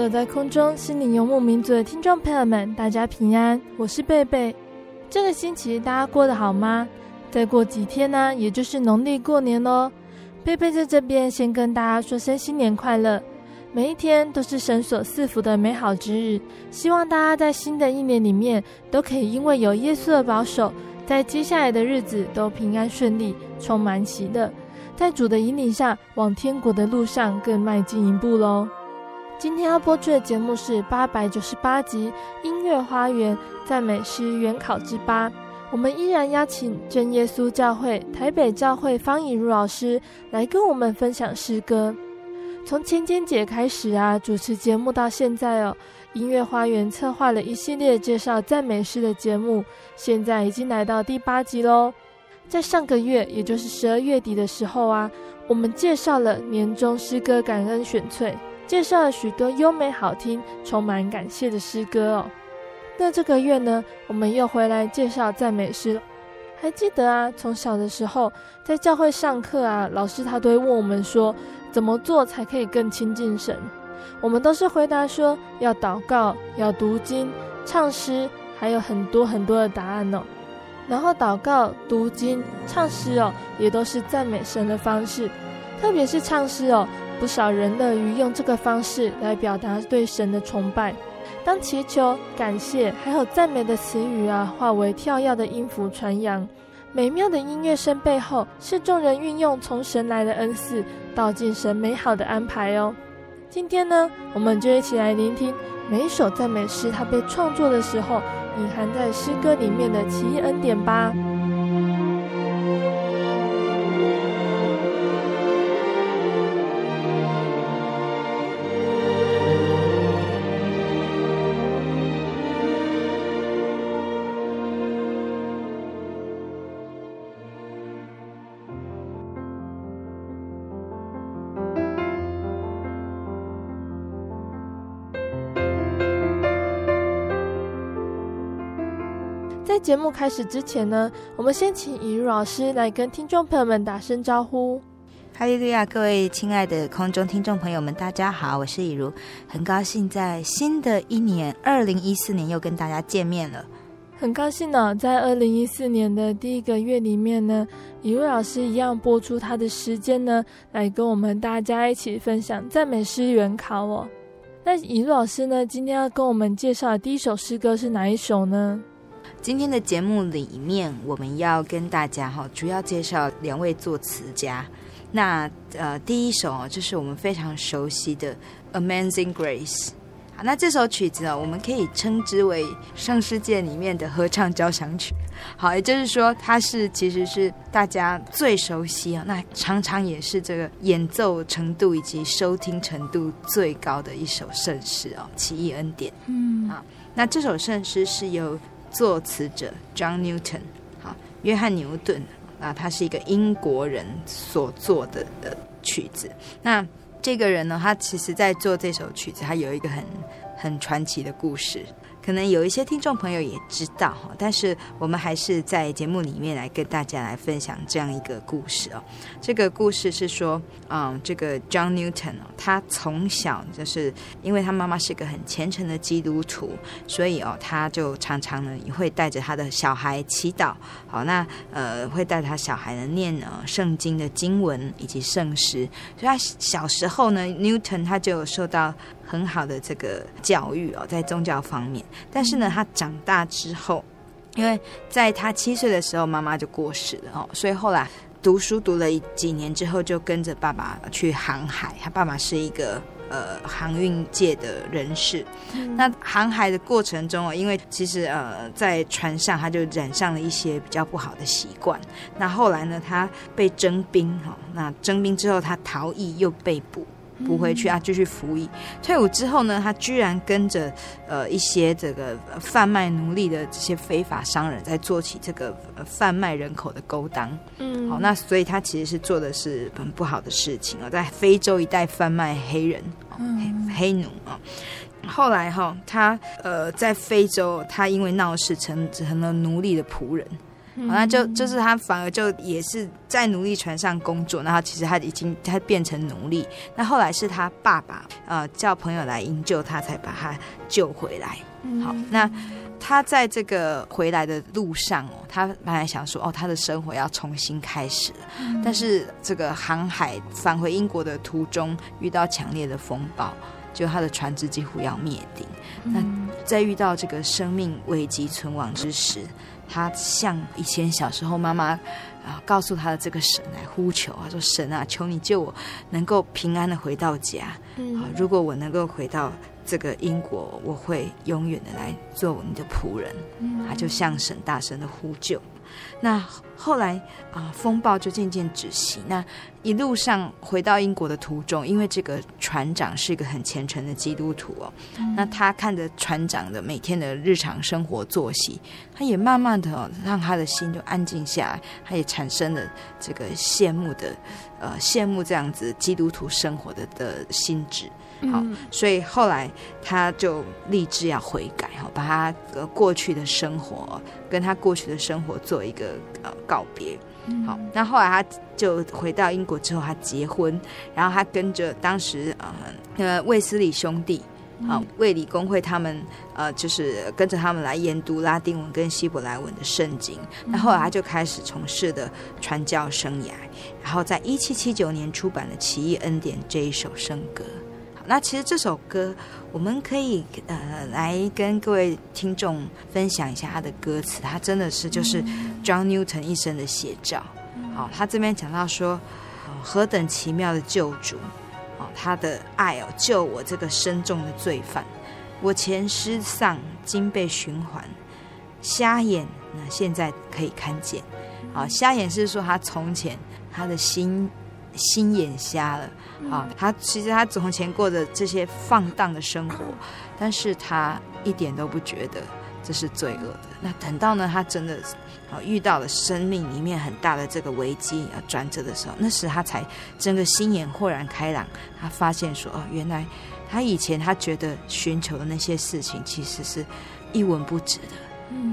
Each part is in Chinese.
所有在空中心灵游牧民族的听众朋友们，大家平安，我是贝贝。这个星期大家过得好吗？再过几天呢，也就是农历过年喽。贝贝在这边先跟大家说声新年快乐，每一天都是神所赐福的美好之日。希望大家在新的一年里面都可以因为有耶稣的保守，在接下来的日子都平安顺利，充满喜乐，在主的引领下，往天国的路上更迈进一步喽。今天要播出的节目是八百九十八集《音乐花园赞美诗原考之八》。我们依然邀请真耶稣教会台北教会方以如老师来跟我们分享诗歌。从千千姐开始啊，主持节目到现在哦，音乐花园策划了一系列介绍赞美诗的节目，现在已经来到第八集喽。在上个月，也就是十二月底的时候啊，我们介绍了年终诗歌感恩选粹。介绍了许多优美好听、充满感谢的诗歌哦。那这个月呢，我们又回来介绍赞美诗了。还记得啊，从小的时候在教会上课啊，老师他都会问我们说，怎么做才可以更亲近神？我们都是回答说，要祷告、要读经、唱诗，还有很多很多的答案哦。然后祷告、读经、唱诗哦，也都是赞美神的方式，特别是唱诗哦。不少人乐于用这个方式来表达对神的崇拜。当祈求、感谢还有赞美的词语啊，化为跳跃的音符传扬，美妙的音乐声背后，是众人运用从神来的恩赐，道尽神美好的安排哦。今天呢，我们就一起来聆听每首赞美诗，它被创作的时候，隐含在诗歌里面的奇异恩典吧。节目开始之前呢，我们先请尹茹老师来跟听众朋友们打声招呼。哈利路亚，各位亲爱的空中听众朋友们，大家好，我是以如，很高兴在新的一年二零一四年又跟大家见面了。很高兴呢，在二零一四年的第一个月里面呢，以如老师一样播出他的时间呢，来跟我们大家一起分享赞美诗原考哦。那以如老师呢，今天要跟我们介绍的第一首诗歌是哪一首呢？今天的节目里面，我们要跟大家哈，主要介绍两位作词家。那呃，第一首就是我们非常熟悉的《Amazing Grace》。好，那这首曲子呢，我们可以称之为上世界里面的合唱交响曲。好，也就是说，它是其实是大家最熟悉啊，那常常也是这个演奏程度以及收听程度最高的一首圣诗哦，《奇异恩典》。嗯，好，那这首圣诗是由作词者 John Newton，好，约翰牛顿啊，他是一个英国人所做的的曲子。那这个人呢，他其实在做这首曲子，他有一个很很传奇的故事。可能有一些听众朋友也知道哈，但是我们还是在节目里面来跟大家来分享这样一个故事哦。这个故事是说，嗯，这个 John Newton 哦，他从小就是因为他妈妈是个很虔诚的基督徒，所以哦，他就常常呢会带着他的小孩祈祷。好，那呃会带他小孩呢念呃圣经的经文以及圣诗。所以他小时候呢，Newton 他就受到。很好的这个教育哦，在宗教方面。但是呢，他长大之后，因为在他七岁的时候，妈妈就过世了哦，所以后来读书读了几年之后，就跟着爸爸去航海。他爸爸是一个呃航运界的人士。嗯。那航海的过程中哦，因为其实呃在船上他就染上了一些比较不好的习惯。那后来呢，他被征兵哈，那征兵之后他逃逸又被捕。不回去啊，继续服役。退伍之后呢，他居然跟着呃一些这个贩卖奴隶的这些非法商人，在做起这个贩卖人口的勾当。嗯，好，那所以他其实是做的是很不好的事情啊，在非洲一带贩卖黑人，黑黑奴啊。后来哈，他呃在非洲，他因为闹事成成了奴隶的仆人。好，那就就是他反而就也是在奴隶船上工作，然后其实他已经他变成奴隶。那后来是他爸爸呃叫朋友来营救他，才把他救回来。好，那他在这个回来的路上哦，他本来想说哦，他的生活要重新开始了。但是这个航海返回英国的途中遇到强烈的风暴，就他的船只几乎要灭顶。那在遇到这个生命危机存亡之时。他向以前小时候妈妈啊告诉他的这个神来呼求，他说：“神啊，求你救我能够平安的回到家。嗯，如果我能够回到这个英国，我会永远的来做你的仆人。”嗯，他就向神大声的呼救。那后来啊，风暴就渐渐止息。那一路上回到英国的途中，因为这个船长是一个很虔诚的基督徒哦，嗯、那他看着船长的每天的日常生活作息，他也慢慢的、哦、让他的心就安静下来，他也产生了这个羡慕的呃羡慕这样子基督徒生活的的心智。好，所以后来他就立志要悔改，哈，把他呃过去的生活跟他过去的生活做一个呃告别。好，那后来他就回到英国之后，他结婚，然后他跟着当时呃呃卫斯理兄弟，啊卫理公会他们呃就是跟着他们来研读拉丁文跟希伯来文的圣经。那后来他就开始从事的传教生涯，然后在一七七九年出版了《奇异恩典》这一首圣歌。那其实这首歌，我们可以呃来跟各位听众分享一下他的歌词，他真的是就是 John Newton 一生的写照。好，他这边讲到说，何等奇妙的救主，哦，他的爱哦救我这个深重的罪犯，我前失丧，今被循环，瞎眼那现在可以看见。好，瞎眼是说他从前他的心心眼瞎了。啊，他其实他从前过的这些放荡的生活，但是他一点都不觉得这是罪恶的。那等到呢，他真的啊遇到了生命里面很大的这个危机啊转折的时候，那时他才整个心眼豁然开朗，他发现说哦，原来他以前他觉得寻求的那些事情，其实是一文不值的。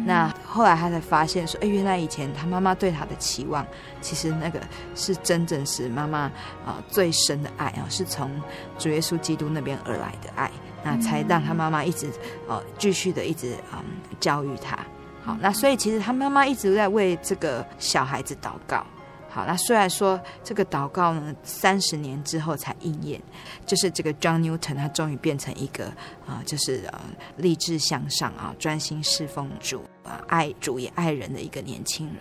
那后来他才发现说，哎，原来以前他妈妈对他的期望，其实那个是真正是妈妈啊最深的爱啊，是从主耶稣基督那边而来的爱，那才让他妈妈一直呃继续的一直嗯教育他。好，那所以其实他妈妈一直在为这个小孩子祷告。好，那虽然说这个祷告呢，三十年之后才应验，就是这个 John Newton 他终于变成一个啊、呃，就是呃立志向上啊，专心侍奉主啊，爱主也爱人的一个年轻人。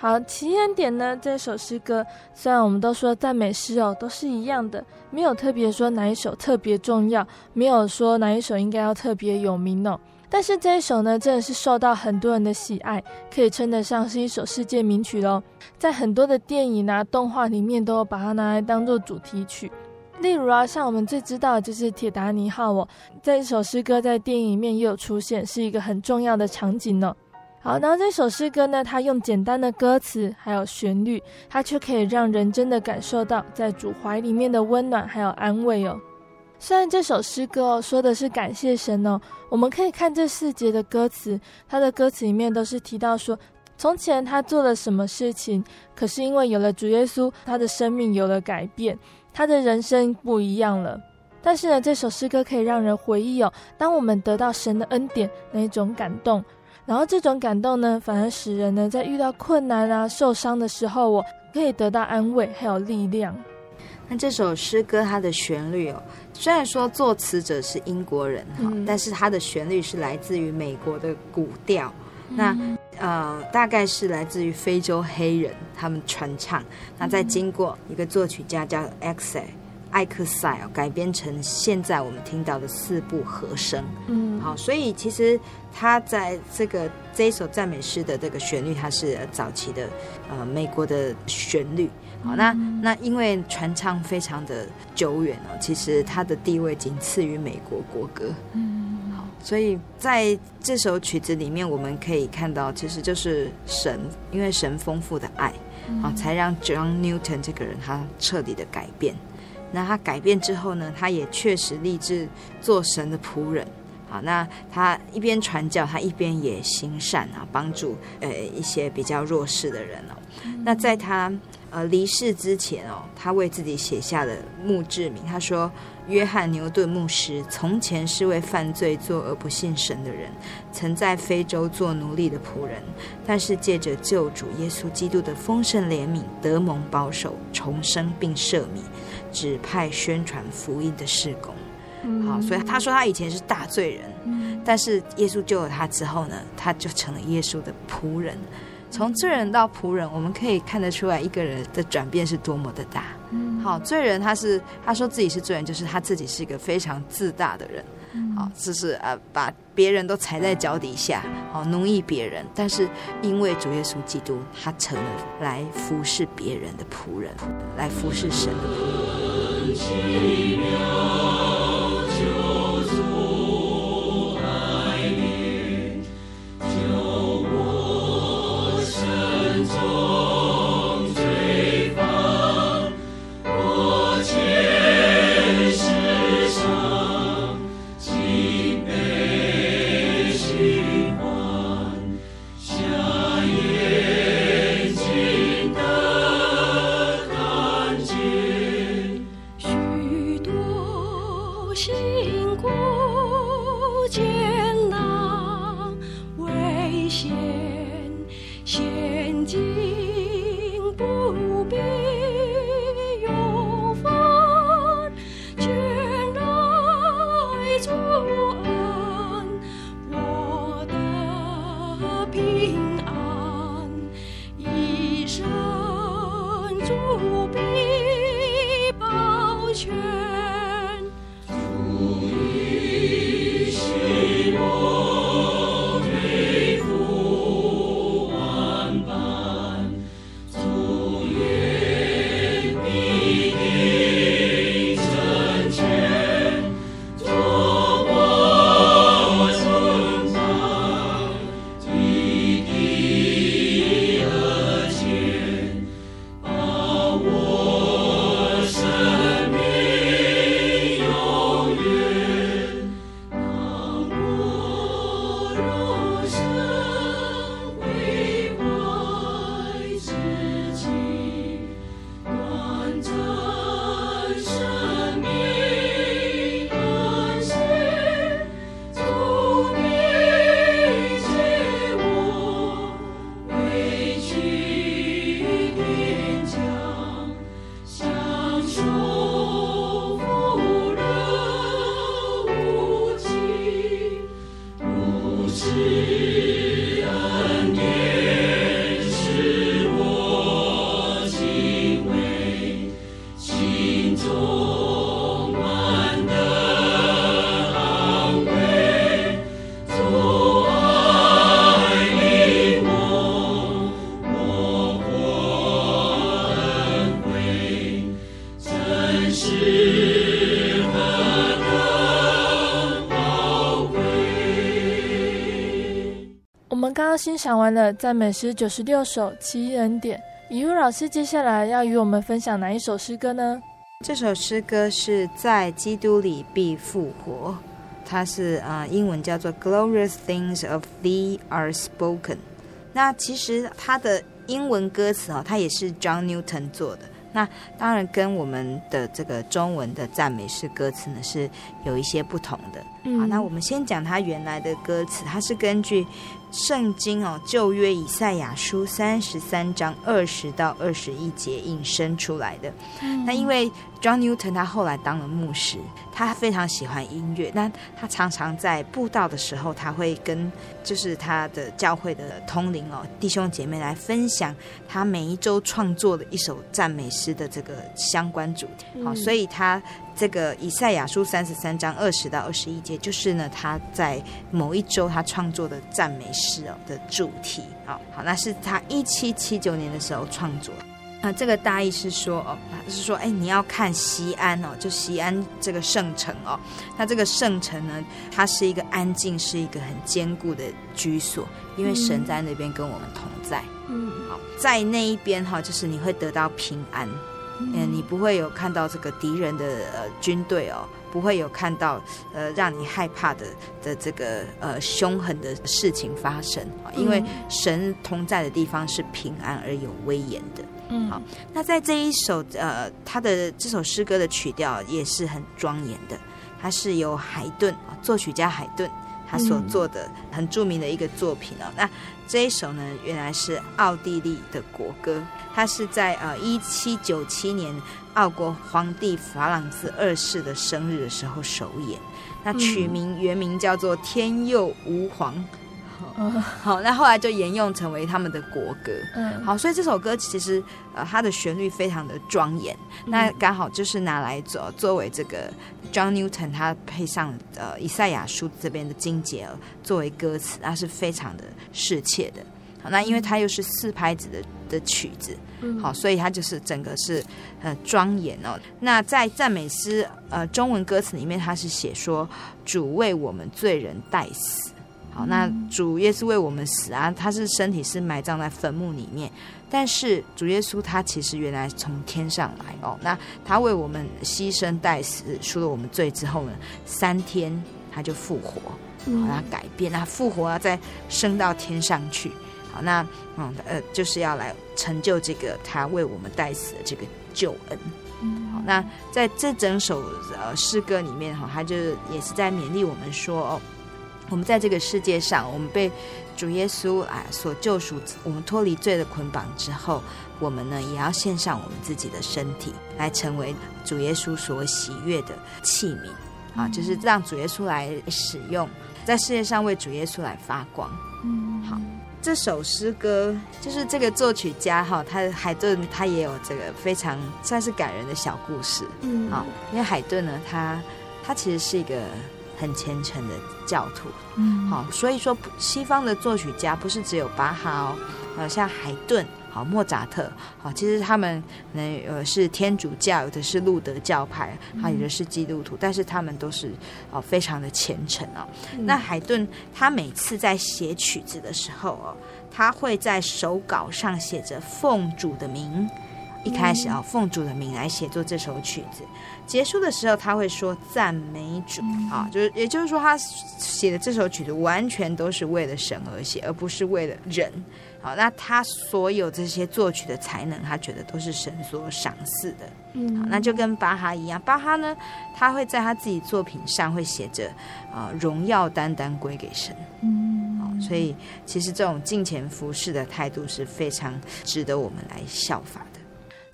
好，奇异恩典呢，这首诗歌虽然我们都说赞美诗哦，都是一样的，没有特别说哪一首特别重要，没有说哪一首应该要特别有名哦。但是这一首呢，真的是受到很多人的喜爱，可以称得上是一首世界名曲喽。在很多的电影啊、动画里面，都有把它拿来当做主题曲。例如啊，像我们最知道的就是《铁达尼号》哦，这一首诗歌在电影里面也有出现，是一个很重要的场景呢。好，然后这首诗歌呢，它用简单的歌词还有旋律，它却可以让人真的感受到在主怀里面的温暖还有安慰哦。虽然这首诗歌哦说的是感谢神哦，我们可以看这四节的歌词，它的歌词里面都是提到说，从前他做了什么事情，可是因为有了主耶稣，他的生命有了改变，他的人生不一样了。但是呢，这首诗歌可以让人回忆哦，当我们得到神的恩典那一种感动，然后这种感动呢，反而使人呢在遇到困难啊、受伤的时候，我可以得到安慰，还有力量。那这首诗歌它的旋律哦，虽然说作词者是英国人哈，嗯、但是它的旋律是来自于美国的古调，嗯、那呃大概是来自于非洲黑人他们传唱，那再经过一个作曲家叫 X 艾克塞尔改编成现在我们听到的四部和声，嗯，好，所以其实他在这个这一首赞美诗的这个旋律，它是早期的呃美国的旋律。好，那那因为传唱非常的久远哦，其实它的地位仅次于美国国歌。嗯，好，所以在这首曲子里面，我们可以看到，其实就是神，因为神丰富的爱，啊，才让 John Newton 这个人他彻底的改变。那他改变之后呢，他也确实立志做神的仆人。好，那他一边传教，他一边也行善啊，帮助呃一些比较弱势的人哦。那在他呃离世之前哦，他为自己写下了墓志铭，他说：“约翰牛顿牧师从前是位犯罪、作恶、不信神的人，曾在非洲做奴隶的仆人，但是借着救主耶稣基督的丰盛怜悯，得蒙保守、重生并赦免，指派宣传福音的事工。”好，所以他说他以前是大罪人，嗯、但是耶稣救了他之后呢，他就成了耶稣的仆人。从罪人到仆人，我们可以看得出来一个人的转变是多么的大。嗯、好，罪人他是他说自己是罪人，就是他自己是一个非常自大的人。嗯、好，就是呃把别人都踩在脚底下，好奴役别人。但是因为主耶稣基督，他成了来服侍别人的仆人，来服侍神的仆人。欣完了赞美诗九十六首奇异恩典，以如老师接下来要与我们分享哪一首诗歌呢？这首诗歌是在基督里必复活，它是啊、呃，英文叫做 Glorious things of thee are spoken。那其实它的英文歌词哦，它也是 John Newton 做的。那当然跟我们的这个中文的赞美诗歌词呢是有一些不同的。好，那我们先讲它原来的歌词，它是根据。圣经哦，旧约以赛亚书三十三章二十到二十一节引申出来的。嗯、那因为 John Newton 他后来当了牧师，他非常喜欢音乐。那他常常在布道的时候，他会跟就是他的教会的通灵哦弟兄姐妹来分享他每一周创作的一首赞美诗的这个相关主题。好、嗯，所以他。这个以赛亚书三十三章二十到二十一节，就是呢他在某一周他创作的赞美诗哦的主题。好，好，那是他一七七九年的时候创作。那，这个大意是说哦，是说哎，你要看西安哦，就西安这个圣城哦。那这个圣城呢，它是一个安静，是一个很坚固的居所，因为神在那边跟我们同在。嗯，好，在那一边哈，就是你会得到平安。嗯，你不会有看到这个敌人的呃军队哦，不会有看到呃让你害怕的的这个呃凶狠的事情发生，因为神同在的地方是平安而有威严的。嗯，好，那在这一首呃他的这首诗歌的曲调也是很庄严的，它是由海顿作曲家海顿他所做的很著名的一个作品哦。那这一首呢，原来是奥地利的国歌。它是在呃一七九七年奥国皇帝法朗兹二世的生日的时候首演，那曲名原名叫做《天佑吾皇》。嗯，好，那后来就沿用成为他们的国歌。嗯，好，所以这首歌其实呃它的旋律非常的庄严，那刚好就是拿来做作为这个 John Newton 他配上呃以赛亚书这边的经节作为歌词，那是非常的适切的。好，那因为它又是四拍子的的曲子，嗯好，所以它就是整个是呃庄严哦。那在赞美诗呃中文歌词里面，它是写说主为我们罪人代死。好，那主耶稣为我们死啊，他是身体是埋葬在坟墓里面，但是主耶稣他其实原来从天上来哦。那他为我们牺牲代死，赎了我们罪之后呢，三天他就复活，好，他改变，他复活啊，再升到天上去。好，那嗯呃，就是要来成就这个他为我们代死的这个救恩。好，那在这整首呃诗歌里面哈，他就也是在勉励我们说哦，我们在这个世界上，我们被主耶稣啊所救赎，我们脱离罪的捆绑之后，我们呢也要献上我们自己的身体，来成为主耶稣所喜悦的器皿啊，就是让主耶稣来使用，在世界上为主耶稣来发光。嗯，好。这首诗歌就是这个作曲家哈，他海顿他也有这个非常算是感人的小故事，嗯，好，因为海顿呢，他他其实是一个很虔诚的教徒，嗯，好，所以说西方的作曲家不是只有巴哈哦，呃，像海顿。好，莫扎特，好，其实他们呢，呃，是天主教，有的是路德教派，还有的是基督徒，但是他们都是哦，非常的虔诚哦。嗯、那海顿他每次在写曲子的时候哦，他会在手稿上写着奉主的名，一开始啊，奉主的名来写作这首曲子，结束的时候他会说赞美主啊，就是也就是说他写的这首曲子完全都是为了神而写，而不是为了人。好，那他所有这些作曲的才能，他觉得都是神所赏赐的。嗯，好，那就跟巴哈一样，巴哈呢，他会在他自己作品上会写着啊，荣耀单单归给神。嗯，好，所以其实这种敬虔服侍的态度是非常值得我们来效法的。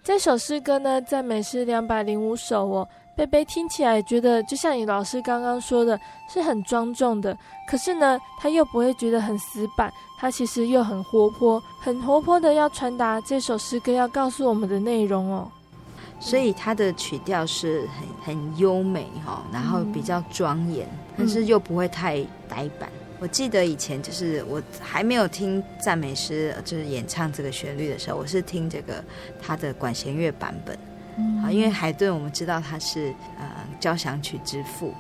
这首诗歌呢，赞美诗两百零五首哦。贝贝听起来觉得就像你老师刚刚说的，是很庄重的。可是呢，他又不会觉得很死板，他其实又很活泼，很活泼的要传达这首诗歌要告诉我们的内容哦。所以它的曲调是很很优美哈，然后比较庄严，但是又不会太呆板。我记得以前就是我还没有听赞美诗就是演唱这个旋律的时候，我是听这个他的管弦乐版本。好，因为海顿我们知道他是呃交响曲之父，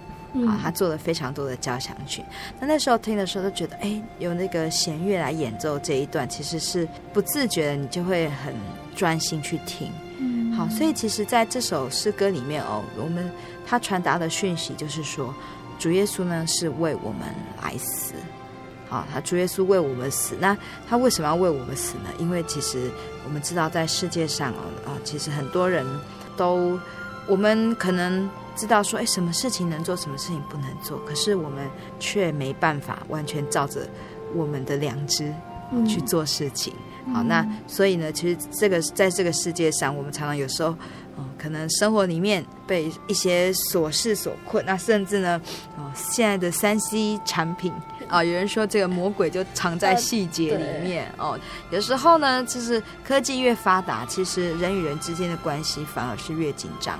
好，他做了非常多的交响曲。那那时候听的时候都觉得，哎，有那个弦乐来演奏这一段，其实是不自觉的，你就会很专心去听。好，所以其实在这首诗歌里面哦，我们他传达的讯息就是说，主耶稣呢是为我们来死。好，他主耶稣为我们死，那他为什么要为我们死呢？因为其实我们知道，在世界上哦啊，其实很多人都，我们可能知道说，哎，什么事情能做，什么事情不能做，可是我们却没办法完全照着我们的良知去做事情。嗯、好，那所以呢，其实这个在这个世界上，我们常常有时候。可能生活里面被一些琐事所困，那甚至呢，哦，现在的三 C 产品啊，有人说这个魔鬼就藏在细节里面哦。有时候呢，就是科技越发达，其实人与人之间的关系反而是越紧张，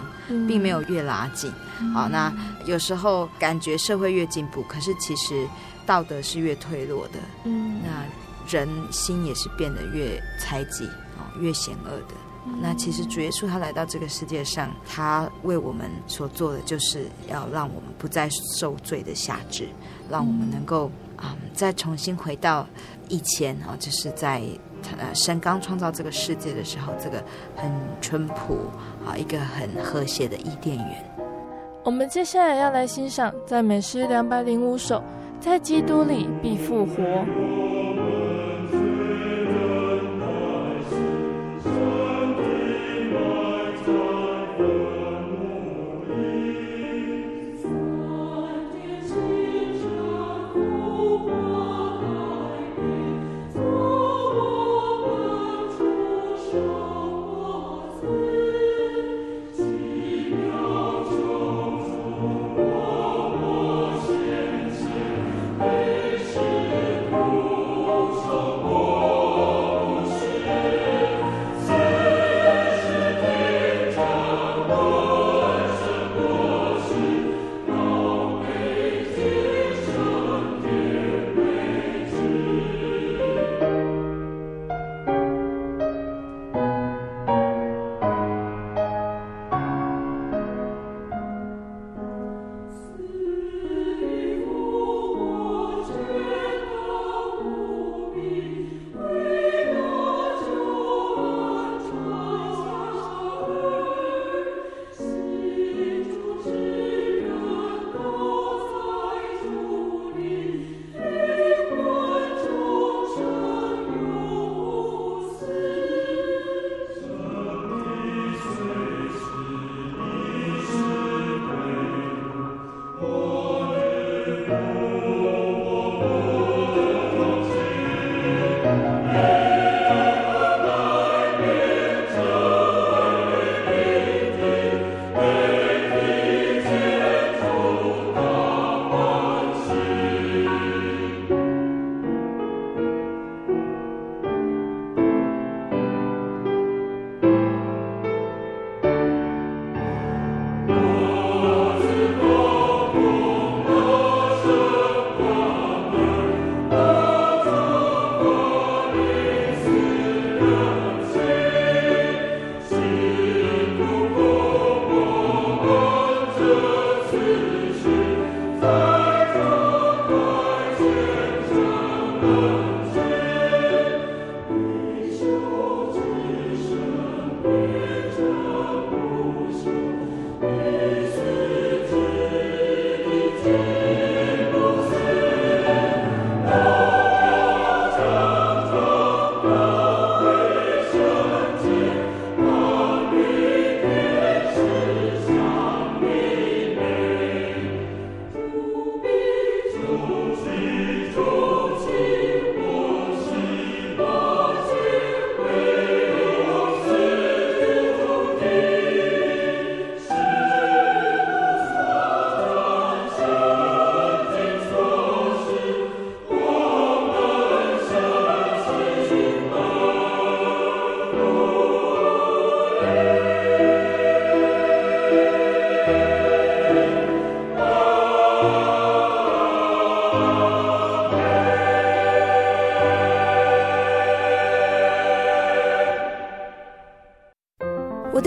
并没有越拉近。好，那有时候感觉社会越进步，可是其实道德是越退落的。嗯，那人心也是变得越猜忌哦，越险恶的。那其实主耶稣他来到这个世界上，他为我们所做的，就是要让我们不再受罪的辖制，让我们能够啊、再重新回到以前啊，就是在呃神刚创造这个世界的时候，这个很淳朴啊一个很和谐的伊甸园。我们接下来要来欣赏赞美诗两百零五首，在基督里必复活。Oh.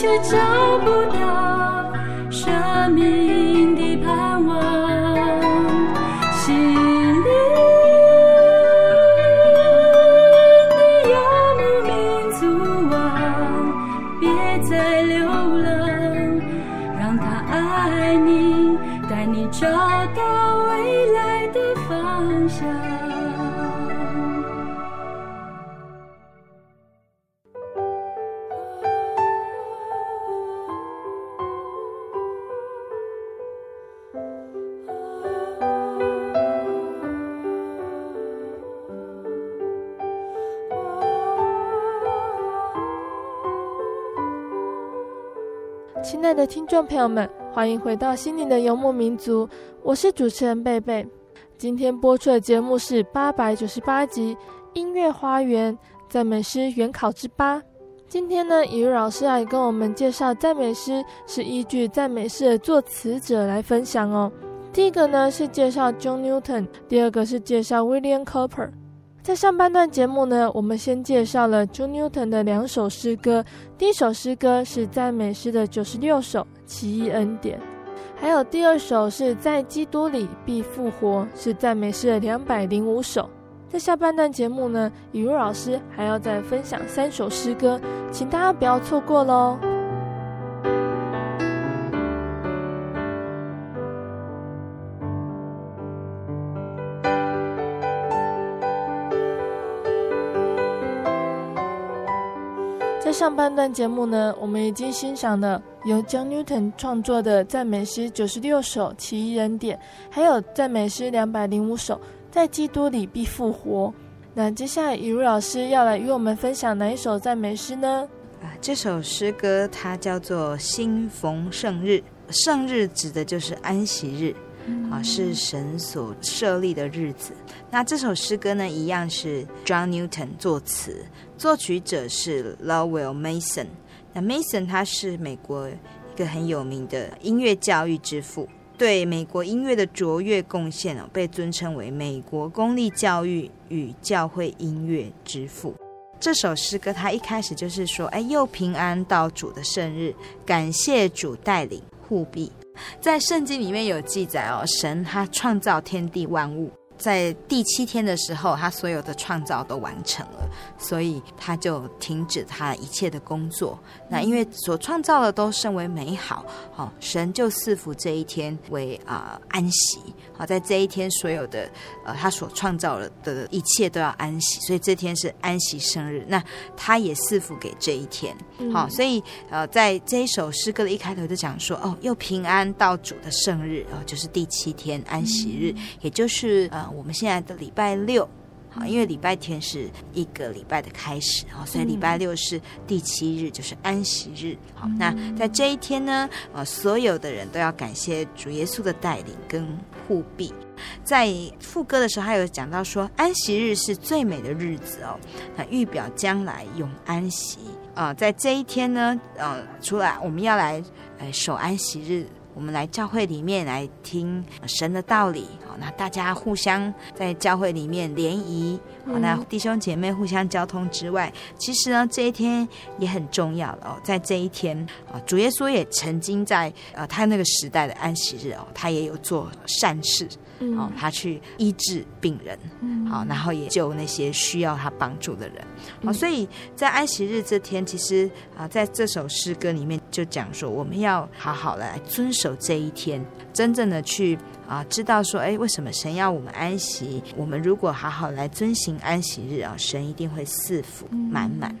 却找不到生命。亲爱的听众朋友们，欢迎回到心灵的游牧民族，我是主持人贝贝。今天播出的节目是八百九十八集《音乐花园赞美诗原考之八》。今天呢，以如老师来跟我们介绍赞美诗，是依据赞美诗的作词者来分享哦。第一个呢是介绍 John Newton，第二个是介绍 William Cooper。在上半段节目呢，我们先介绍了 John Newton 的两首诗歌。第一首诗歌是赞美诗的九十六首《奇异恩典》，还有第二首是在基督里必复活，是赞美诗的两百零五首。在下半段节目呢，雨露老师还要再分享三首诗歌，请大家不要错过喽。上半段节目呢，我们已经欣赏了由 John Newton 创作的赞美诗九十六首《奇异恩典》，还有赞美诗两百零五首《在基督里必复活》。那接下来，雨茹老师要来与我们分享哪一首赞美诗呢？啊，这首诗歌它叫做《新逢圣日》，圣日指的就是安息日，啊，是神所设立的日子。那这首诗歌呢，一样是 John Newton 作词。作曲者是 Lowell Mason，那 Mason 他是美国一个很有名的音乐教育之父，对美国音乐的卓越贡献哦，被尊称为美国公立教育与教会音乐之父。这首诗歌他一开始就是说，哎，又平安到主的圣日，感谢主带领护庇。在圣经里面有记载哦，神他创造天地万物。在第七天的时候，他所有的创造都完成了，所以他就停止他一切的工作。那因为所创造的都甚为美好，好，神就赐福这一天为啊、呃、安息。好，在这一天所有的呃他所创造了的一切都要安息，所以这天是安息生日。那他也赐福给这一天。好，所以呃在这一首诗歌的一开头就讲说，哦，又平安到主的圣日，哦，就是第七天安息日，也就是呃。我们现在的礼拜六，好，因为礼拜天是一个礼拜的开始，好，所以礼拜六是第七日，就是安息日。好，那在这一天呢，呃，所有的人都要感谢主耶稣的带领跟护庇。在副歌的时候，还有讲到说，安息日是最美的日子哦，那预表将来永安息啊，呃，在这一天呢，呃，除了我们要来呃守安息日。我们来教会里面来听神的道理，好，那大家互相在教会里面联谊，好，那弟兄姐妹互相交通之外，其实呢，这一天也很重要哦，在这一天啊，主耶稣也曾经在呃他那个时代的安息日哦，他也有做善事。哦，他去医治病人，好，然后也救那些需要他帮助的人，好，所以在安息日这天，其实啊，在这首诗歌里面就讲说，我们要好好来遵守这一天，真正的去啊，知道说，哎，为什么神要我们安息？我们如果好好来遵行安息日啊，神一定会赐福满满。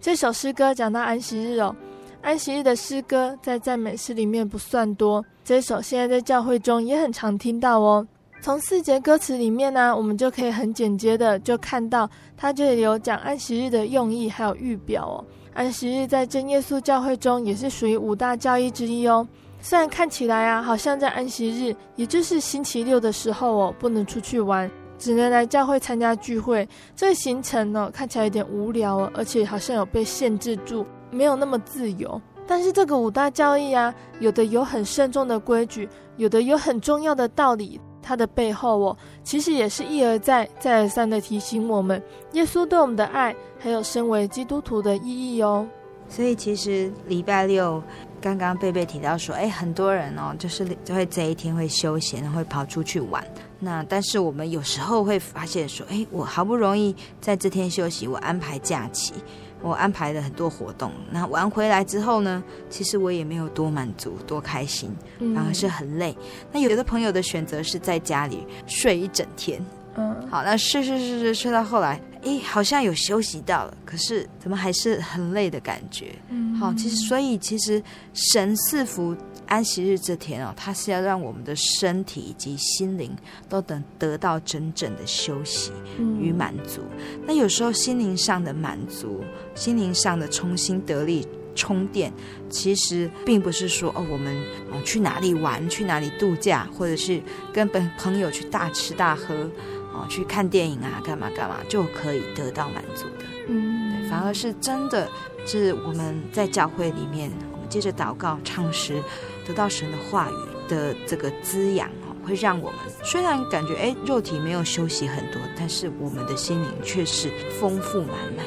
这首诗歌讲到安息日哦，安息日的诗歌在赞美诗里面不算多，这首现在在教会中也很常听到哦。从四节歌词里面呢，我们就可以很简洁的就看到，它这里有讲安息日的用意还有预表哦。安息日在真耶稣教会中也是属于五大教义之一哦。虽然看起来啊，好像在安息日，也就是星期六的时候哦，不能出去玩，只能来教会参加聚会。这个行程呢，看起来有点无聊哦，而且好像有被限制住，没有那么自由。但是这个五大教义啊，有的有很慎重的规矩，有的有很重要的道理。它的背后哦，其实也是一而再、再而三的提醒我们，耶稣对我们的爱，还有身为基督徒的意义哦。所以其实礼拜六。刚刚贝贝提到说，哎，很多人哦，就是就会这一天会休闲，会跑出去玩。那但是我们有时候会发现说，哎，我好不容易在这天休息，我安排假期，我安排了很多活动。那玩回来之后呢，其实我也没有多满足、多开心，反而是很累。嗯。那有的朋友的选择是在家里睡一整天。嗯，好，那睡睡睡睡睡到后来。哎，好像有休息到了，可是怎么还是很累的感觉？嗯，好，其实所以其实神赐福安息日这天哦，它是要让我们的身体以及心灵都能得到真正的休息与满足。嗯。那有时候心灵上的满足，心灵上的重新得力充电，其实并不是说哦，我们哦去哪里玩，去哪里度假，或者是跟朋朋友去大吃大喝。哦，去看电影啊，干嘛干嘛就可以得到满足的。嗯，对，反而是真的是我们在教会里面，接着祷告、唱诗，得到神的话语的这个滋养哦，会让我们虽然感觉哎，肉体没有休息很多，但是我们的心灵却是丰富满满。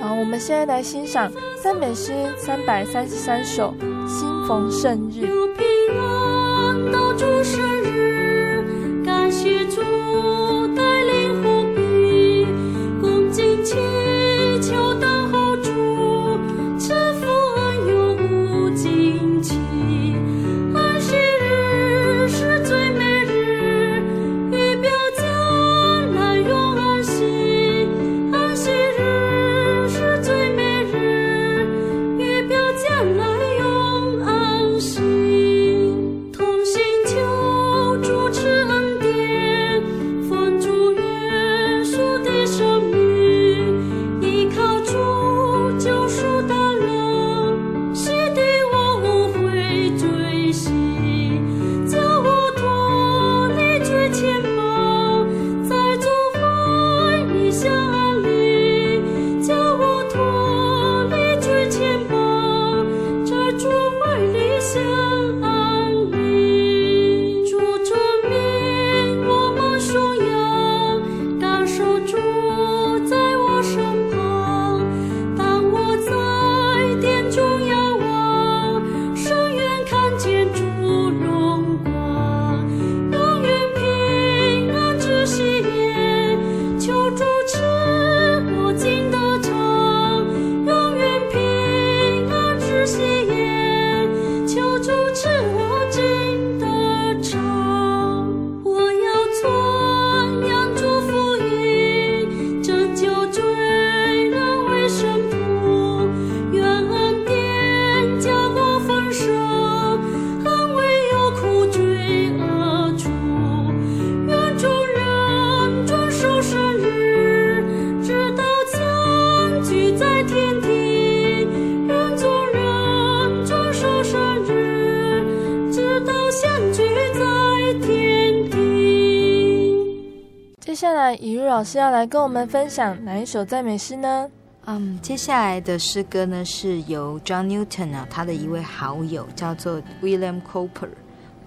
好，我们现在来欣赏赞美诗三百三十三首，新逢圣日。老师要来跟我们分享哪一首赞美诗呢？嗯，um, 接下来的诗歌呢是由 John Newton 啊，他的一位好友叫做 William Cooper。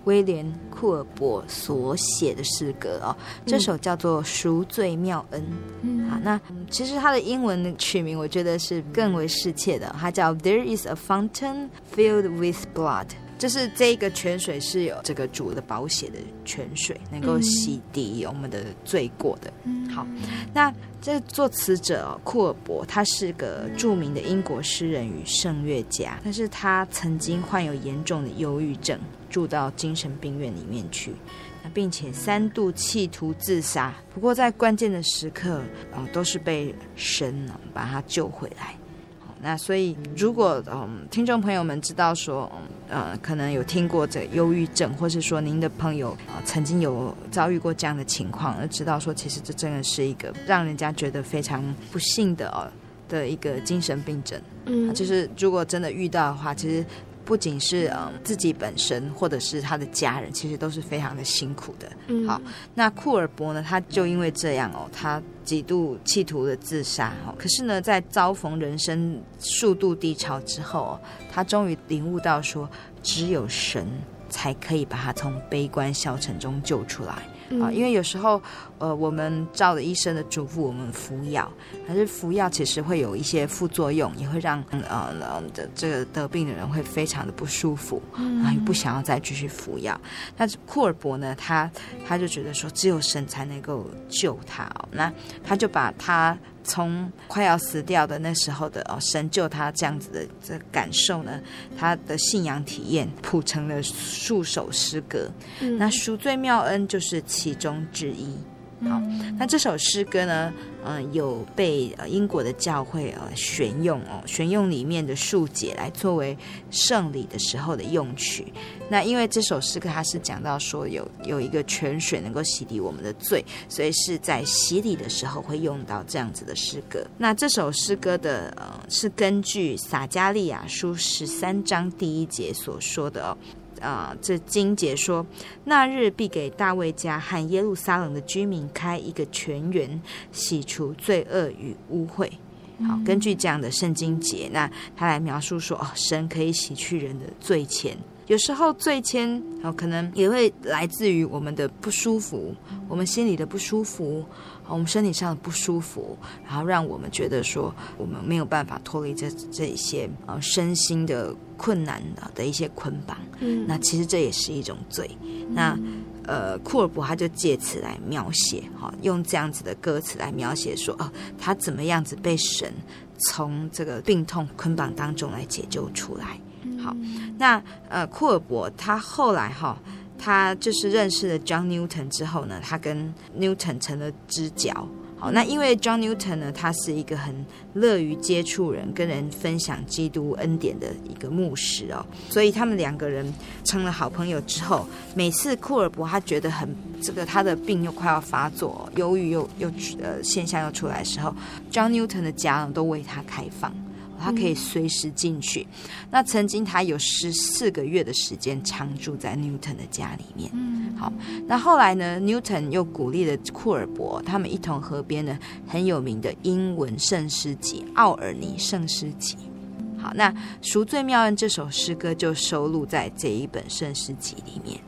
威廉·库尔伯所写的诗歌哦。这首叫做《赎罪妙恩》。嗯，好，那其实它的英文的曲名我觉得是更为适切的，它叫 There is a fountain filled with blood。就是这个泉水是有这个主的宝血的泉水，能够洗涤我们的罪过的。嗯、好，那这作词者库尔伯，他是个著名的英国诗人与圣乐家，但是他曾经患有严重的忧郁症，住到精神病院里面去，并且三度企图自杀。不过在关键的时刻，啊、呃，都是被神把他救回来。那所以如果嗯听众朋友们知道说，呃，可能有听过这忧郁症，或是说您的朋友啊、曾经有遭遇过这样的情况，而知道说其实这真的是一个让人家觉得非常不幸的哦的一个精神病症。嗯，就是如果真的遇到的话，其实。不仅是嗯自己本身，或者是他的家人，其实都是非常的辛苦的。嗯，好，那库尔伯呢，他就因为这样哦，他几度企图的自杀哦，可是呢，在遭逢人生数度低潮之后哦，他终于领悟到说，只有神才可以把他从悲观消沉中救出来。啊，因为有时候，呃，我们照着医生的嘱咐，我们服药，可是服药其实会有一些副作用，也会让呃的这个得病的人会非常的不舒服，然后不想要再继续服药。但是库尔伯呢，他他就觉得说，只有神才能够救他哦，那他就把他。从快要死掉的那时候的哦，神救他这样子的这感受呢，他的信仰体验谱成了数首诗歌，嗯、那赎罪妙恩就是其中之一。好，那这首诗歌呢，嗯、有被英国的教会呃选用哦，选用里面的数节来作为圣礼的时候的用曲。那因为这首诗歌它是讲到说有有一个泉水能够洗涤我们的罪，所以是在洗礼的时候会用到这样子的诗歌。那这首诗歌的呃是根据撒迦利亚书十三章第一节所说的哦。啊、呃，这经节说，那日必给大卫家和耶路撒冷的居民开一个泉源，洗除罪恶与污秽。好，根据这样的圣经节，那他来描述说，哦，神可以洗去人的罪愆。有时候罪愆哦，可能也会来自于我们的不舒服，我们心里的不舒服。我们身体上的不舒服，然后让我们觉得说我们没有办法脱离这这一些呃身心的困难的的一些捆绑。嗯，那其实这也是一种罪。嗯、那呃，库尔伯他就借此来描写，哈，用这样子的歌词来描写说，哦，他怎么样子被神从这个病痛捆绑当中来解救出来。好，那呃，库尔伯他后来哈。他就是认识了 John Newton 之后呢，他跟 Newton 成了知交。好，那因为 John Newton 呢，他是一个很乐于接触人、跟人分享基督恩典的一个牧师哦，所以他们两个人成了好朋友之后，每次库尔伯他觉得很这个他的病又快要发作，忧郁又又呃现象又出来的时候，John Newton 的家呢都为他开放。他可以随时进去。嗯、那曾经他有十四个月的时间常住在 Newton 的家里面。嗯，好。那后来呢，Newton 又鼓励了库尔伯，他们一同合编了很有名的英文圣诗集《奥尔尼圣诗集》。好，那《赎罪妙恩》这首诗歌就收录在这一本圣诗集里面。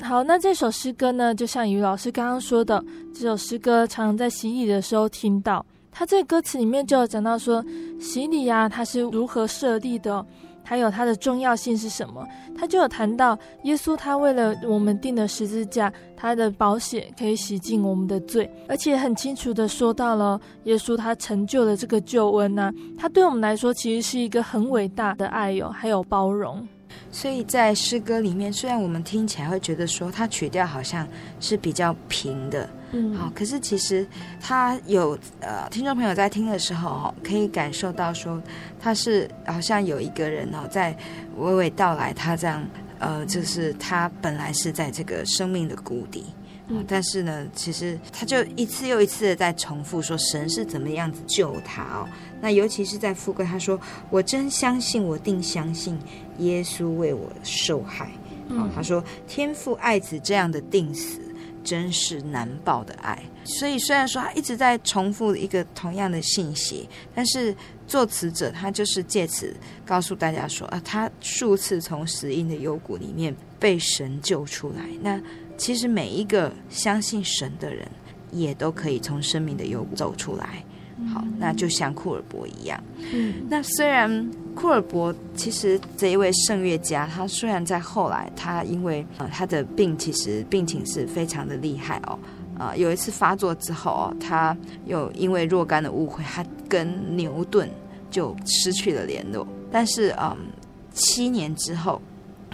好，那这首诗歌呢，就像于老师刚刚说的，这首诗歌常常在洗礼的时候听到。他这个歌词里面就有讲到说，洗礼啊，它是如何设立的，还有它的重要性是什么？他就有谈到耶稣，他为了我们定的十字架，他的保险可以洗净我们的罪，而且很清楚的说到了耶稣他成就了这个救恩呐、他对我们来说其实是一个很伟大的爱哟，还有包容。所以在诗歌里面，虽然我们听起来会觉得说它曲调好像是比较平的。嗯，好，可是其实他有呃，听众朋友在听的时候哈，可以感受到说他是好像有一个人哦，在娓娓道来，他这样呃，就是他本来是在这个生命的谷底，嗯，但是呢，其实他就一次又一次的在重复说神是怎么样子救他哦。那尤其是在副歌，他说我真相信，我定相信耶稣为我受害，嗯，他说天父爱子这样的定死。真是难报的爱，所以虽然说他一直在重复一个同样的信息，但是作词者他就是借此告诉大家说啊，他数次从死因的幽谷里面被神救出来。那其实每一个相信神的人，也都可以从生命的幽谷走出来。好，那就像库尔伯一样。嗯，那虽然库尔伯其实这一位圣乐家，他虽然在后来，他因为呃他的病其实病情是非常的厉害哦，啊、呃、有一次发作之后哦，他又因为若干的误会，他跟牛顿就失去了联络。但是嗯、呃，七年之后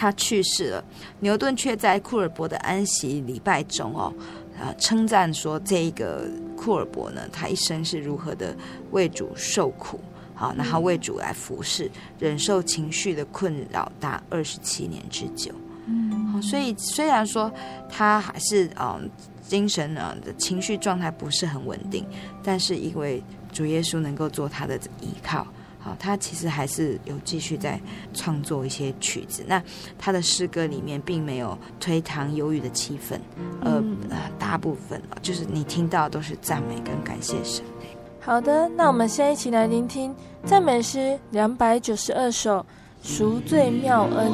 他去世了，牛顿却在库尔伯的安息礼拜中哦。啊，称赞说这个库尔伯呢，他一生是如何的为主受苦，好，然后为主来服侍，忍受情绪的困扰达二十七年之久。嗯，好，所以虽然说他还是嗯精神呢的情绪状态不是很稳定，但是因为主耶稣能够做他的依靠。好，他其实还是有继续在创作一些曲子。那他的诗歌里面并没有推搪忧郁的气氛，呃，呃，大部分就是你听到都是赞美跟感谢神。好的，那我们先一起来聆听赞美诗两百九十二首《赎罪妙恩》。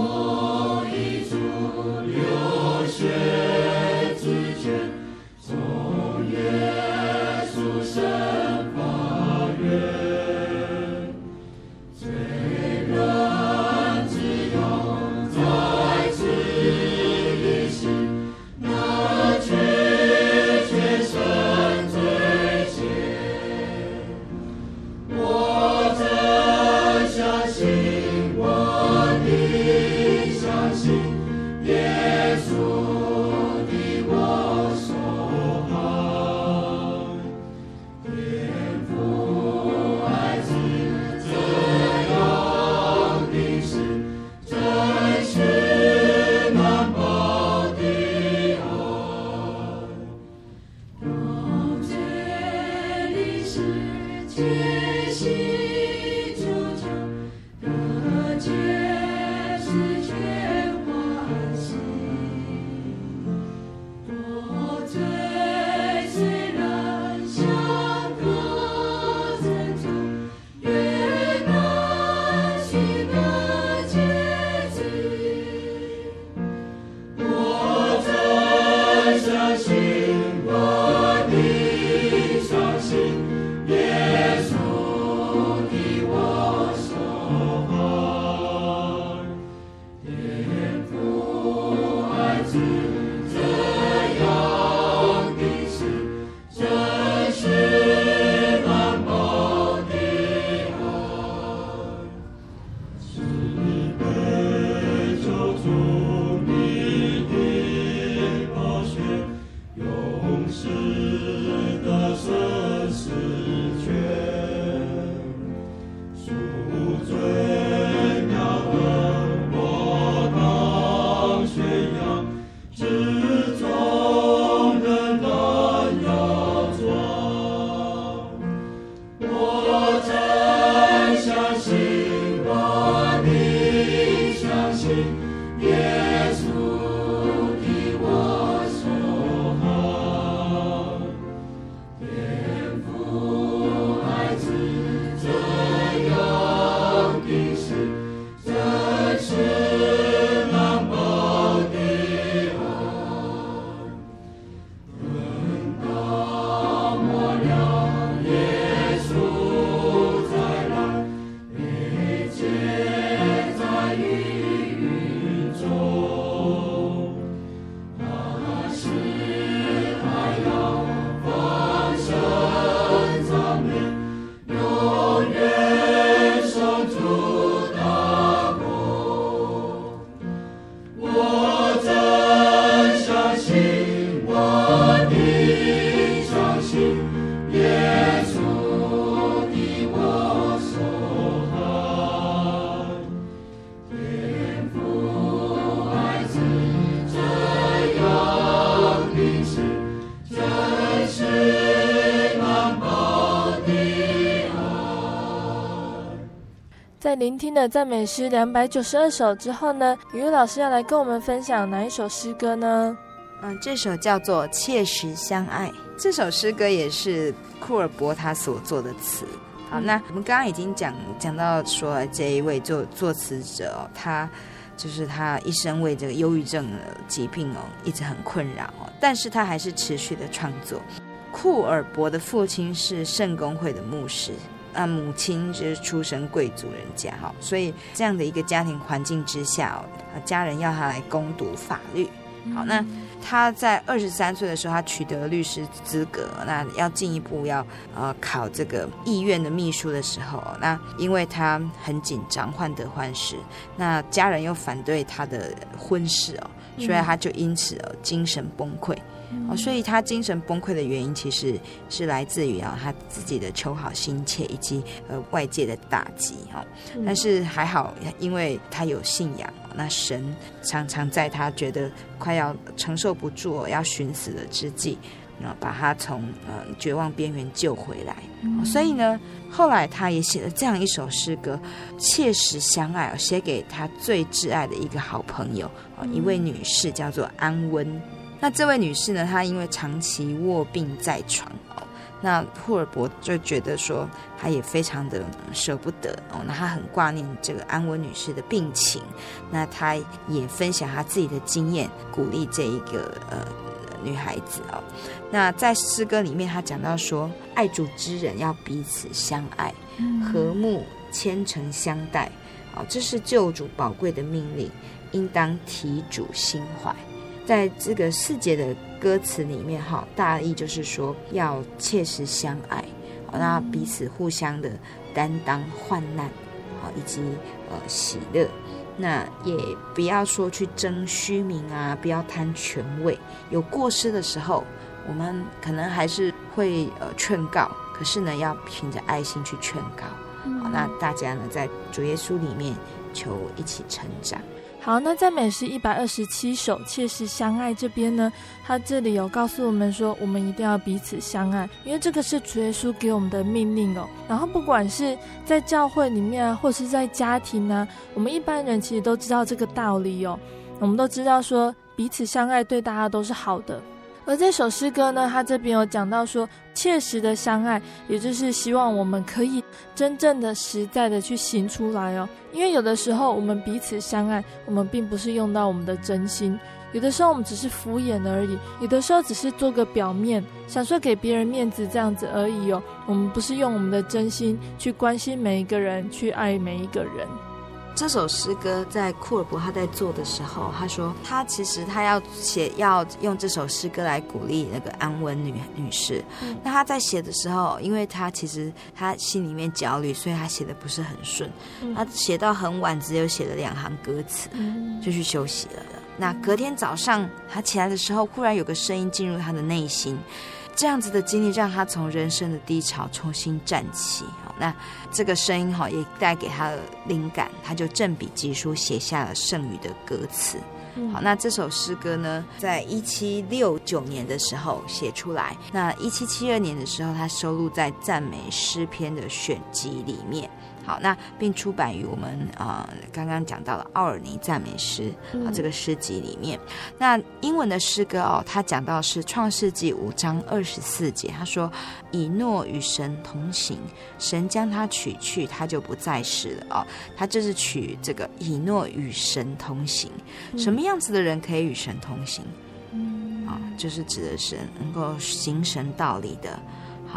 聆听了赞美诗两百九十二首之后呢，雨露老师要来跟我们分享哪一首诗歌呢？嗯，这首叫做《切实相爱》。这首诗歌也是库尔伯他所作的词。好，那我们刚刚已经讲讲到说，这一位作作词者哦，他就是他一生为这个忧郁症的疾病哦，一直很困扰哦，但是他还是持续的创作。库尔伯的父亲是圣公会的牧师。啊，母亲就是出身贵族人家哈，所以这样的一个家庭环境之下哦，家人要他来攻读法律。好，那他在二十三岁的时候，他取得律师资格。那要进一步要呃考这个议院的秘书的时候，那因为他很紧张，患得患失，那家人又反对他的婚事哦，所以他就因此哦精神崩溃。哦，所以他精神崩溃的原因其实是来自于啊他自己的求好心切以及呃外界的打击哈。但是还好，因为他有信仰，那神常常在他觉得快要承受不住要寻死的之际，那把他从呃绝望边缘救回来。所以呢，后来他也写了这样一首诗歌，切实相爱，写给他最挚爱的一个好朋友啊，一位女士叫做安温。那这位女士呢，她因为长期卧病在床哦，那霍尔伯就觉得说，她也非常的舍不得哦，那她很挂念这个安温女士的病情，那她也分享她自己的经验，鼓励这一个呃女孩子哦。那在诗歌里面，他讲到说，爱主之人要彼此相爱，和睦虔诚相待，哦，这是救主宝贵的命令，应当提主心怀。在这个四节的歌词里面，哈，大意就是说要切实相爱，那彼此互相的担当患难，以及呃喜乐，那也不要说去争虚名啊，不要贪权位。有过失的时候，我们可能还是会呃劝告，可是呢，要凭着爱心去劝告。好，那大家呢，在主耶稣里面求一起成长。好，那在美诗一百二十七首切实相爱这边呢，他这里有告诉我们说，我们一定要彼此相爱，因为这个是主耶稣给我们的命令哦。然后不管是在教会里面啊，或是在家庭呢，我们一般人其实都知道这个道理哦。我们都知道说彼此相爱对大家都是好的。而这首诗歌呢，他这边有讲到说，切实的相爱，也就是希望我们可以真正的、实在的去行出来哦。因为有的时候我们彼此相爱，我们并不是用到我们的真心；有的时候我们只是敷衍而已；有的时候只是做个表面，想说给别人面子这样子而已哦。我们不是用我们的真心去关心每一个人，去爱每一个人。这首诗歌在库尔伯他在做的时候，他说他其实他要写，要用这首诗歌来鼓励那个安稳女女士。嗯、那他在写的时候，因为他其实他心里面焦虑，所以他写的不是很顺。嗯、他写到很晚，只有写了两行歌词，就去休息了。嗯、那隔天早上他起来的时候，忽然有个声音进入他的内心。这样子的经历让他从人生的低潮重新站起。好，那这个声音哈也带给他的灵感，他就正笔疾书写下了剩余的歌词。好，那这首诗歌呢，在一七六九年的时候写出来。那一七七二年的时候，他收录在赞美诗篇的选集里面。好，那并出版于我们啊、呃、刚刚讲到了奥尔尼赞美诗啊这个诗集里面。那英文的诗歌哦，他讲到是创世纪五章二十四节，他说：“以诺与神同行，神将他取去，他就不再世了。”哦，他就是取这个以诺与神同行。什么样子的人可以与神同行？啊，就是指的是能够行神道理的。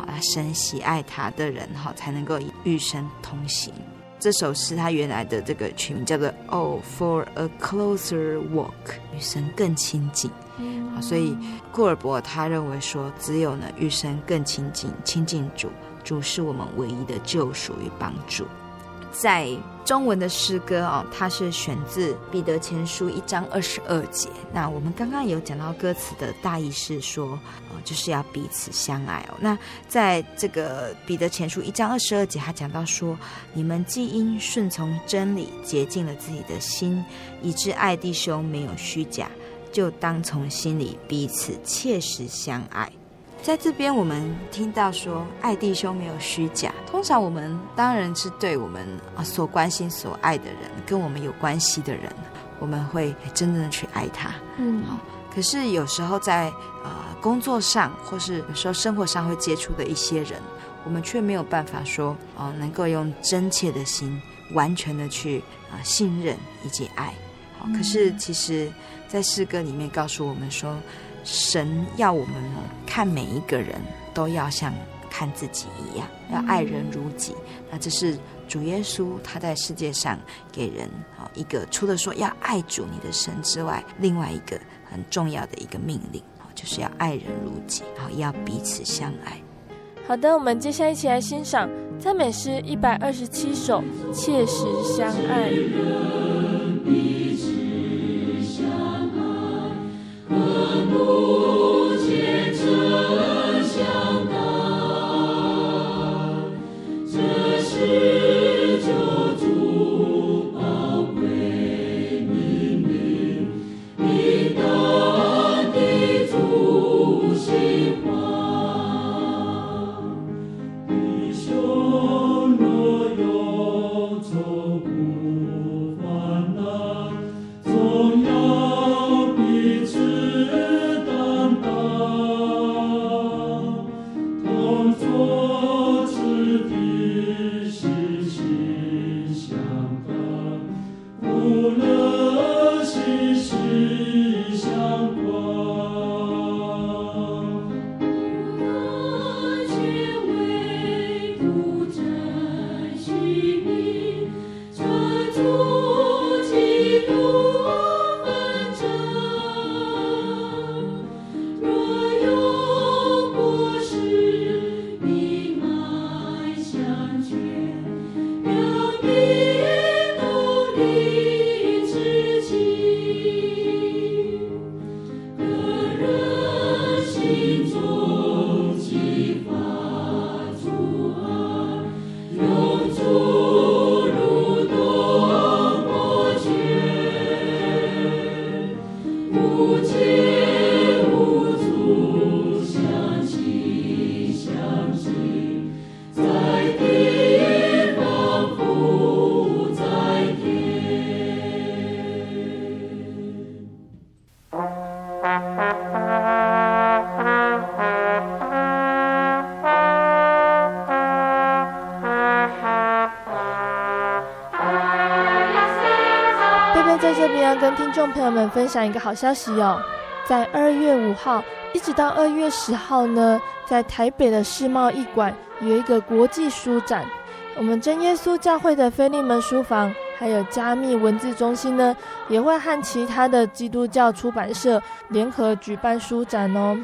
好，神喜爱他的人，哈，才能够与神同行。这首诗他原来的这个曲名叫做《Oh for a Closer Walk》，与神更亲近。好，所以库尔伯他认为说，只有呢与神更亲近，亲近主，主是我们唯一的救赎与帮助。在中文的诗歌哦，它是选自彼得前书一章二十二节。那我们刚刚有讲到歌词的大意是说，哦，就是要彼此相爱哦。那在这个彼得前书一章二十二节，他讲到说，你们既因顺从真理洁净了自己的心，以致爱弟兄没有虚假，就当从心里彼此切实相爱。在这边，我们听到说爱弟兄没有虚假。通常我们当然是对我们啊所关心、所爱的人，跟我们有关系的人，我们会真正的去爱他。嗯，好。可是有时候在啊、呃、工作上，或是有时候生活上会接触的一些人，我们却没有办法说哦、呃，能够用真切的心，完全的去啊、呃、信任以及爱。好，可是其实，在诗歌里面告诉我们说。神要我们看每一个人都要像看自己一样，要爱人如己。那这是主耶稣他在世界上给人啊一个除了说要爱主你的神之外，另外一个很重要的一个命令，就是要爱人如己，然后要彼此相爱。好的，我们接下来一起来欣赏赞美诗一百二十七首《切实相爱》。和睦。听众朋友们，分享一个好消息哦，在二月五号一直到二月十号呢，在台北的世贸艺馆有一个国际书展。我们真耶稣教会的菲利门书房，还有加密文字中心呢，也会和其他的基督教出版社联合举办书展哦。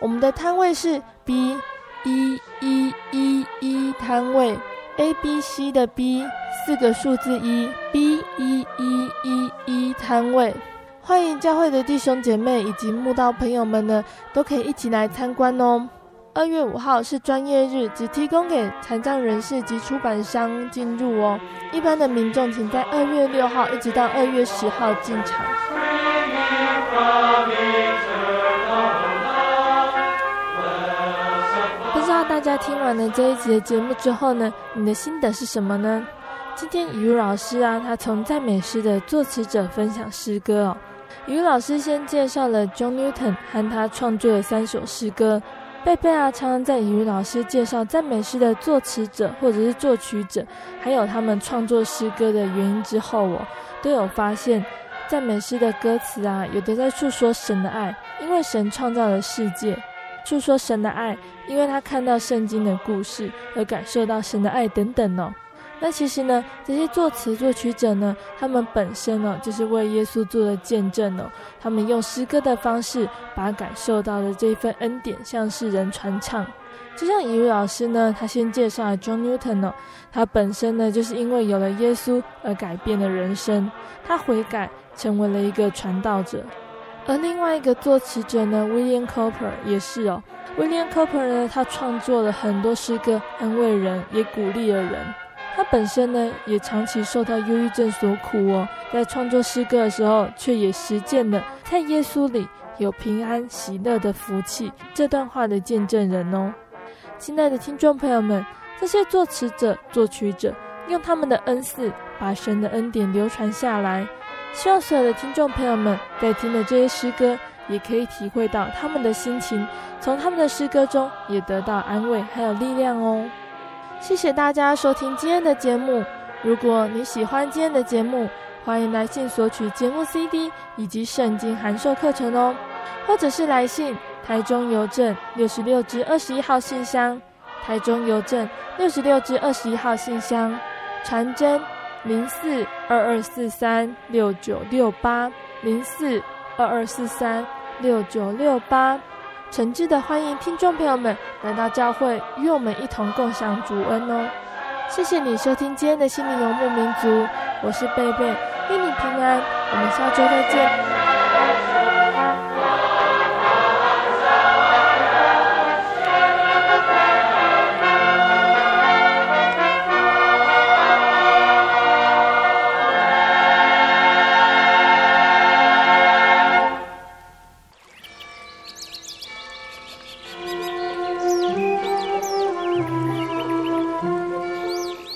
我们的摊位是 B 一一一一摊位，A B C 的 B。四个数字一 B 一一一一摊位，欢迎教会的弟兄姐妹以及慕道朋友们呢，都可以一起来参观哦。二月五号是专业日，只提供给残障人士及出版商进入哦。一般的民众请在二月六号一直到二月十号进场。大家听完了这一集的节目之后呢，你的心得是什么呢？今天雨老师啊，他从赞美诗的作词者分享诗歌哦。雨老师先介绍了 John Newton 和他创作的三首诗歌。贝贝啊，常常在雨老师介绍赞美诗的作词者或者是作曲者，还有他们创作诗歌的原因之后哦，都有发现赞美诗的歌词啊，有的在诉说神的爱，因为神创造了世界；诉说神的爱，因为他看到圣经的故事而感受到神的爱等等哦。那其实呢，这些作词作曲者呢，他们本身呢，就是为耶稣做的见证哦。他们用诗歌的方式，把感受到的这一份恩典向世人传唱。就像一位老师呢，他先介绍了 John Newton 哦，他本身呢，就是因为有了耶稣而改变了人生，他悔改成为了一个传道者。而另外一个作词者呢，William Cooper 也是哦。William Cooper 呢，他创作了很多诗歌，安慰人，也鼓励了人。他本身呢，也长期受到忧郁症所苦哦，在创作诗歌的时候，却也实践了在耶稣里有平安喜乐的福气这段话的见证人哦。亲爱的听众朋友们，这些作词者、作曲者用他们的恩赐，把神的恩典流传下来。希望所有的听众朋友们在听的这些诗歌，也可以体会到他们的心情，从他们的诗歌中也得到安慰还有力量哦。谢谢大家收听今天的节目。如果你喜欢今天的节目，欢迎来信索取节目 CD 以及圣经函授课程哦，或者是来信台中邮政六十六至二十一号信箱，台中邮政六十六至二十一号信箱，传真零四二二四三六九六八零四二二四三六九六八。诚挚的欢迎听众朋友们来到教会，与我们一同共享主恩哦！谢谢你收听今天的心灵游牧民族，我是贝贝，愿你平安，我们下周再见。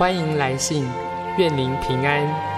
欢迎来信，愿您平安。